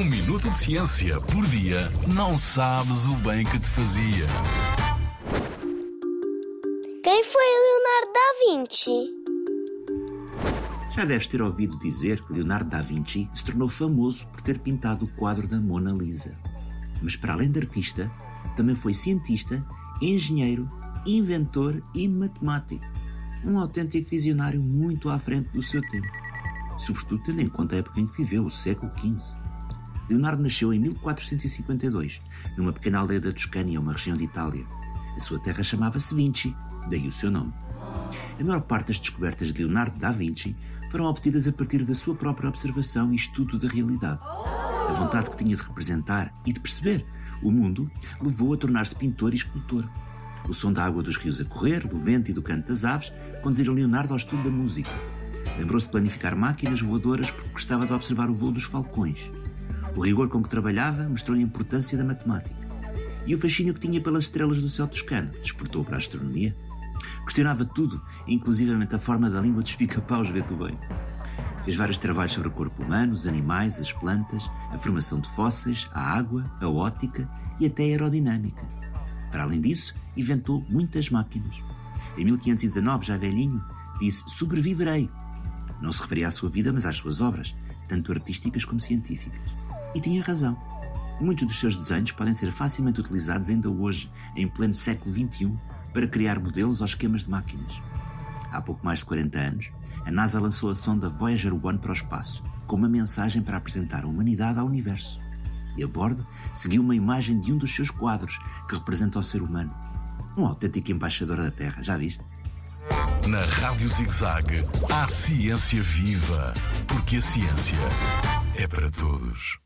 Um minuto de ciência por dia não sabes o bem que te fazia. Quem foi Leonardo da Vinci? Já deves ter ouvido dizer que Leonardo da Vinci se tornou famoso por ter pintado o quadro da Mona Lisa. Mas para além de artista, também foi cientista, engenheiro, inventor e matemático. Um autêntico visionário muito à frente do seu tempo. Sobretudo tendo em conta a época em que viveu, o século XV. Leonardo nasceu em 1452, numa pequena aldeia da Toscânia, uma região de Itália. A sua terra chamava-se Vinci, daí o seu nome. A maior parte das descobertas de Leonardo da Vinci foram obtidas a partir da sua própria observação e estudo da realidade. A vontade que tinha de representar e de perceber o mundo levou a tornar-se pintor e escultor. O som da água dos rios a correr, do vento e do canto das aves conduziram Leonardo ao estudo da música. Lembrou-se de planificar máquinas voadoras porque gostava de observar o voo dos falcões. O rigor com que trabalhava mostrou-lhe a importância da matemática. E o fascínio que tinha pelas estrelas do céu toscano despertou para a astronomia. Questionava tudo, inclusivamente a forma da língua dos pica-paus, vê bem. Fez vários trabalhos sobre o corpo humano, os animais, as plantas, a formação de fósseis, a água, a ótica e até a aerodinâmica. Para além disso, inventou muitas máquinas. Em 1519, já velhinho, disse: Sobreviverei. Não se referia à sua vida, mas às suas obras, tanto artísticas como científicas. E tinha razão. Muitos dos seus desenhos podem ser facilmente utilizados ainda hoje, em pleno século XXI, para criar modelos ou esquemas de máquinas. Há pouco mais de 40 anos, a NASA lançou a sonda Voyager 1 para o espaço, com uma mensagem para apresentar a humanidade ao universo. E a bordo seguiu uma imagem de um dos seus quadros, que representa o ser humano. Um autêntico embaixador da Terra, já viste? Na Rádio ZigZag, há ciência viva, porque a ciência é para todos.